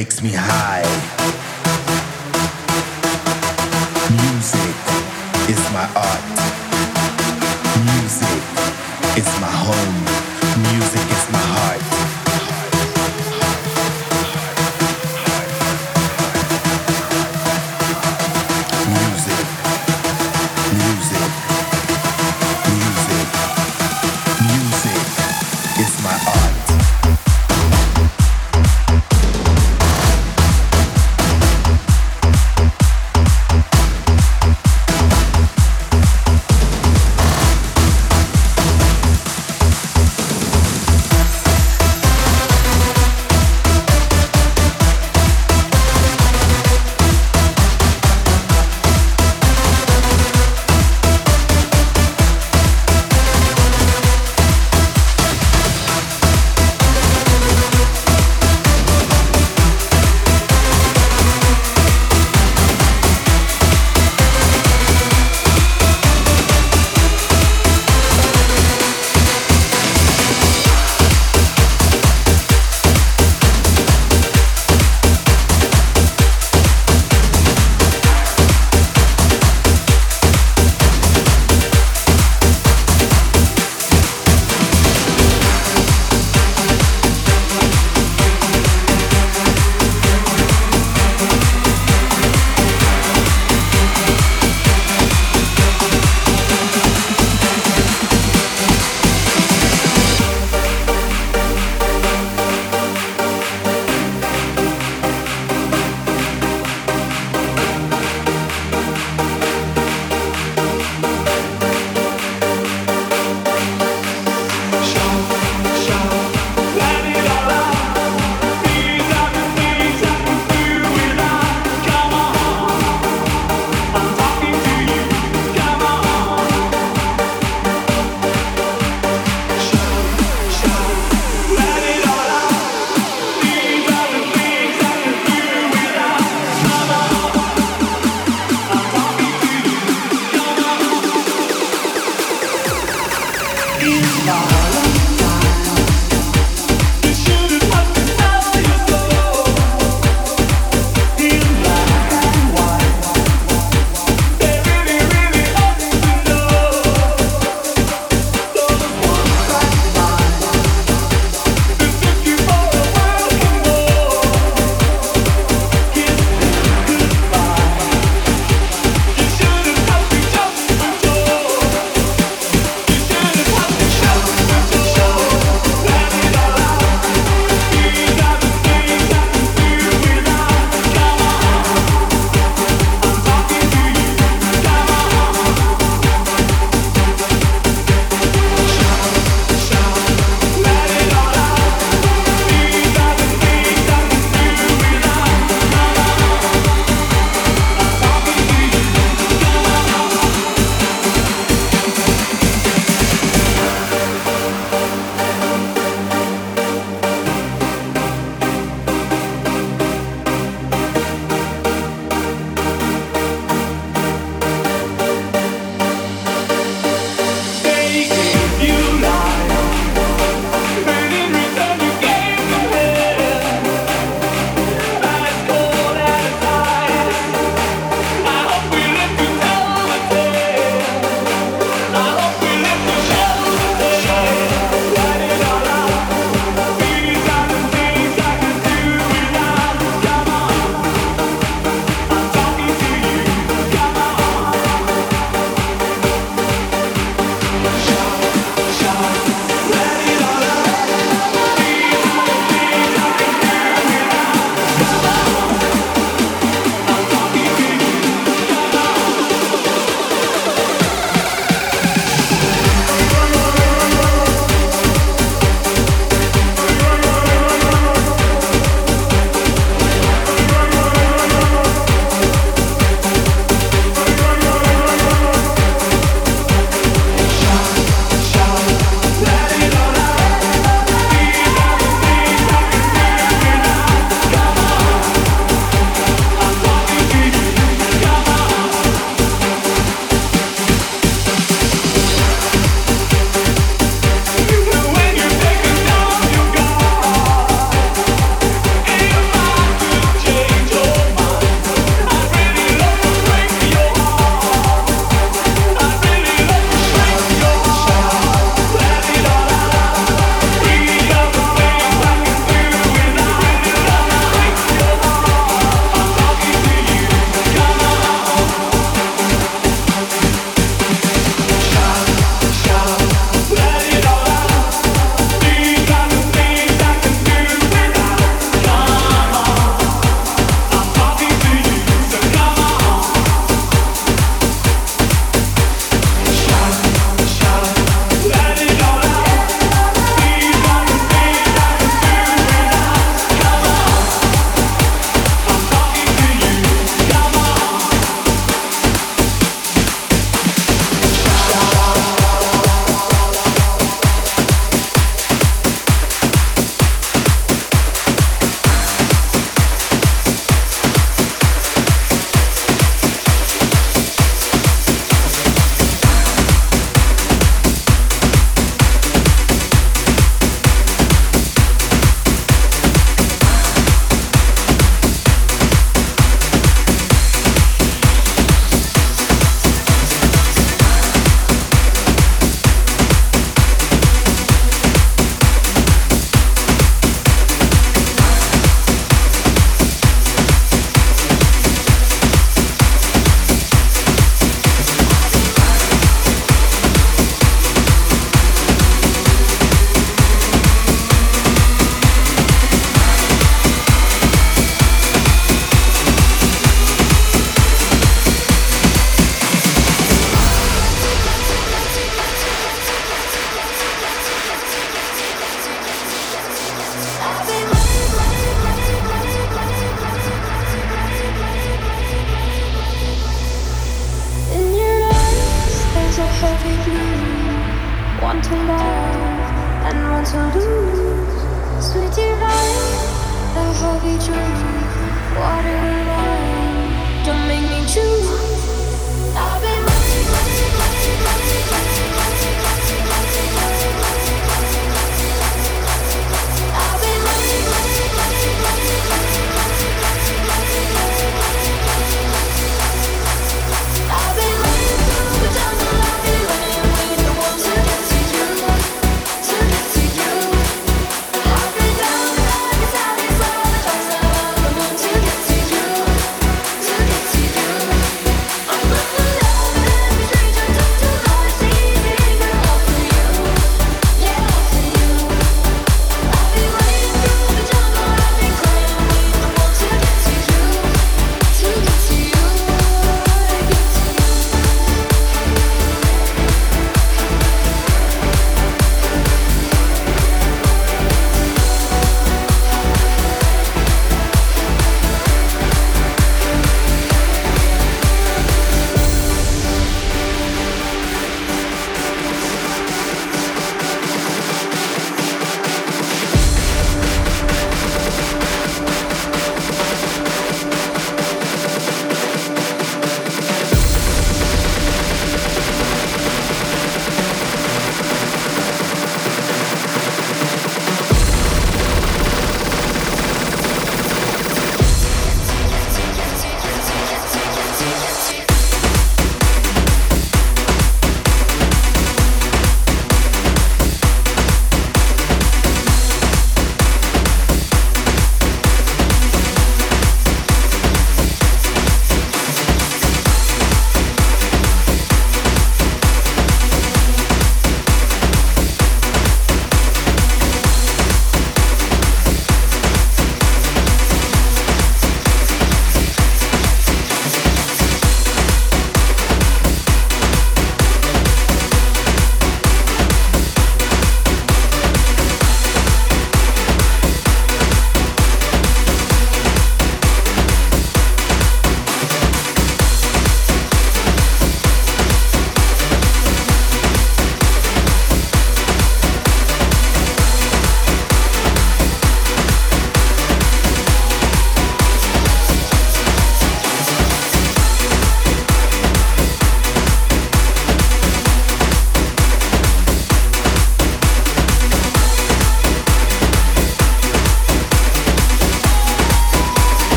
makes me high.